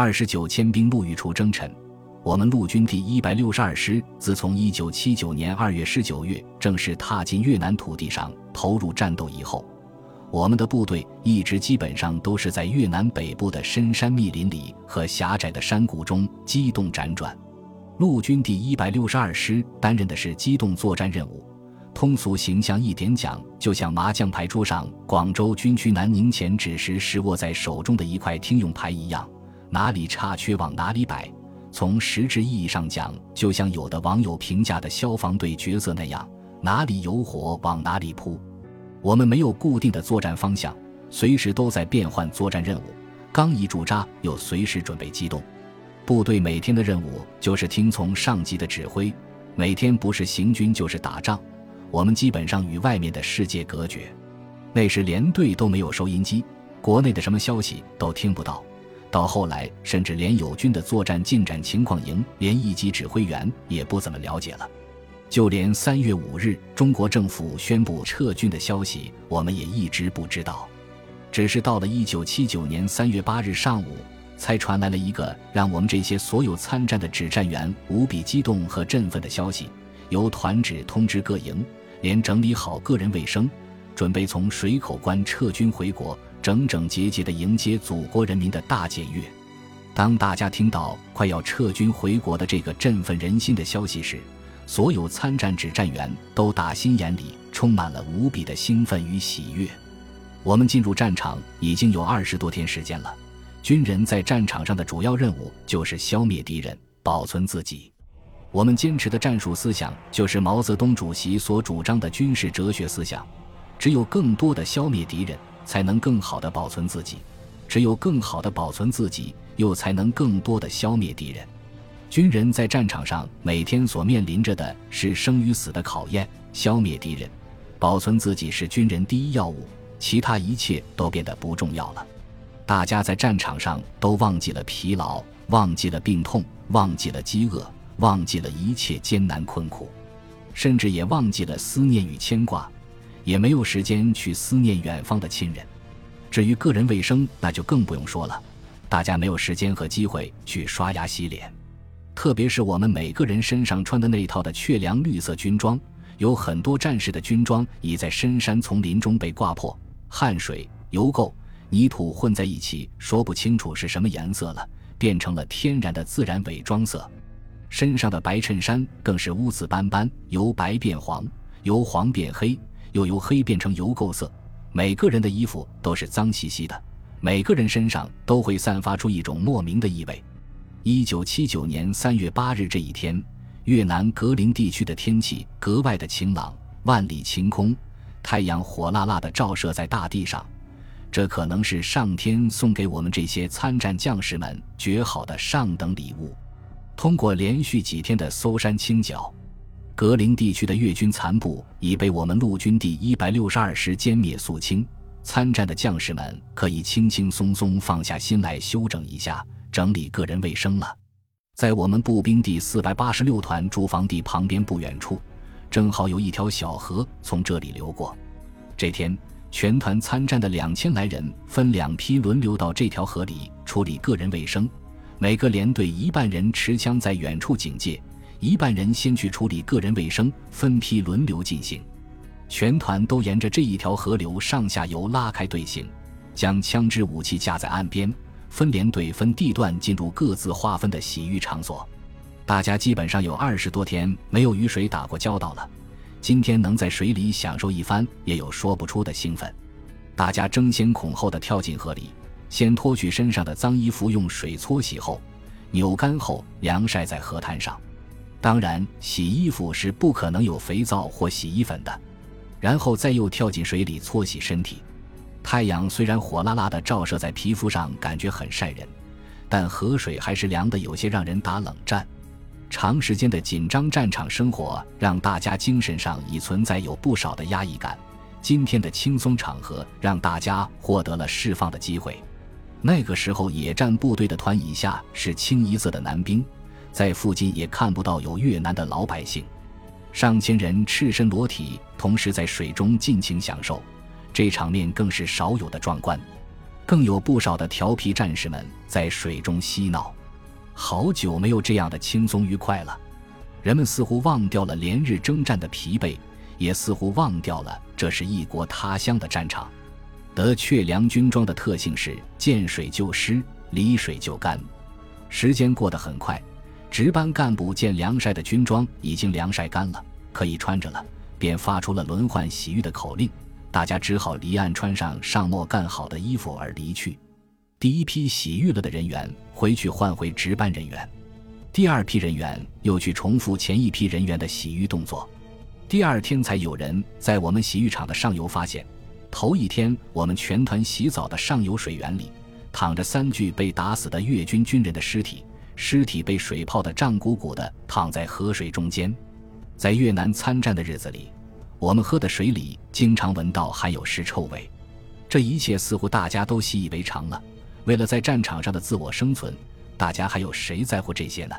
二十九千兵陆羽处征陈。我们陆军第一百六十二师自从一九七九年二月十九日正式踏进越南土地上投入战斗以后，我们的部队一直基本上都是在越南北部的深山密林里和狭窄的山谷中机动辗转。陆军第一百六十二师担任的是机动作战任务，通俗形象一点讲，就像麻将牌桌上广州军区南宁前指时时握在手中的一块听用牌一样，哪里差缺往哪里摆。从实质意义上讲，就像有的网友评价的消防队角色那样，哪里有火往哪里扑。我们没有固定的作战方向，随时都在变换作战任务。刚一驻扎，又随时准备机动。部队每天的任务就是听从上级的指挥，每天不是行军就是打仗。我们基本上与外面的世界隔绝。那时连队都没有收音机，国内的什么消息都听不到。到后来，甚至连友军的作战进展情况、营连一级指挥员也不怎么了解了。就连三月五日中国政府宣布撤军的消息，我们也一直不知道。只是到了一九七九年三月八日上午，才传来了一个让我们这些所有参战的指战员无比激动和振奋的消息：由团指通知各营，连整理好个人卫生，准备从水口关撤军回国。整整洁洁地迎接祖国人民的大检阅。当大家听到快要撤军回国的这个振奋人心的消息时，所有参战指战员都打心眼里充满了无比的兴奋与喜悦。我们进入战场已经有二十多天时间了。军人在战场上的主要任务就是消灭敌人，保存自己。我们坚持的战术思想就是毛泽东主席所主张的军事哲学思想：只有更多的消灭敌人。才能更好的保存自己，只有更好的保存自己，又才能更多的消灭敌人。军人在战场上每天所面临着的是生与死的考验，消灭敌人，保存自己是军人第一要务，其他一切都变得不重要了。大家在战场上都忘记了疲劳，忘记了病痛，忘记了饥饿，忘记了一切艰难困苦，甚至也忘记了思念与牵挂。也没有时间去思念远方的亲人，至于个人卫生，那就更不用说了。大家没有时间和机会去刷牙洗脸，特别是我们每个人身上穿的那套的雀凉绿色军装，有很多战士的军装已在深山丛林中被刮破，汗水、油垢、泥土混在一起，说不清楚是什么颜色了，变成了天然的自然伪装色。身上的白衬衫更是污渍斑斑，由白变黄，由黄变黑。又由黑变成油垢色，每个人的衣服都是脏兮兮的，每个人身上都会散发出一种莫名的异味。一九七九年三月八日这一天，越南格林地区的天气格外的晴朗，万里晴空，太阳火辣辣的照射在大地上，这可能是上天送给我们这些参战将士们绝好的上等礼物。通过连续几天的搜山清剿。格林地区的越军残部已被我们陆军第一百六十二师歼灭肃清，参战的将士们可以轻轻松松放下心来休整一下，整理个人卫生了。在我们步兵第四百八十六团驻防地旁边不远处，正好有一条小河从这里流过。这天，全团参战的两千来人分两批轮流到这条河里处理个人卫生，每个连队一半人持枪在远处警戒。一半人先去处理个人卫生，分批轮流进行。全团都沿着这一条河流上下游拉开队形，将枪支武器架在岸边，分连队分地段进入各自划分的洗浴场所。大家基本上有二十多天没有与水打过交道了，今天能在水里享受一番，也有说不出的兴奋。大家争先恐后的跳进河里，先脱去身上的脏衣服，用水搓洗后，扭干后晾晒在河滩上。当然，洗衣服是不可能有肥皂或洗衣粉的，然后再又跳进水里搓洗身体。太阳虽然火辣辣的照射在皮肤上，感觉很晒人，但河水还是凉的，有些让人打冷战。长时间的紧张战场生活让大家精神上已存在有不少的压抑感。今天的轻松场合让大家获得了释放的机会。那个时候，野战部队的团以下是清一色的男兵。在附近也看不到有越南的老百姓，上千人赤身裸体，同时在水中尽情享受，这场面更是少有的壮观。更有不少的调皮战士们在水中嬉闹。好久没有这样的轻松愉快了，人们似乎忘掉了连日征战的疲惫，也似乎忘掉了这是异国他乡的战场。得雀梁军装的特性是见水就湿，离水就干。时间过得很快，值班干部见晾晒的军装已经晾晒干了，可以穿着了，便发出了轮换洗浴的口令。大家只好离岸穿上上末干好的衣服而离去。第一批洗浴了的人员回去换回值班人员，第二批人员又去重复前一批人员的洗浴动作。第二天才有人在我们洗浴场的上游发现，头一天我们全团洗澡的上游水源里，躺着三具被打死的越军军人的尸体，尸体被水泡得胀鼓鼓的，躺在河水中间。在越南参战的日子里，我们喝的水里经常闻到含有尸臭味，这一切似乎大家都习以为常了。为了在战场上的自我生存，大家还有谁在乎这些呢？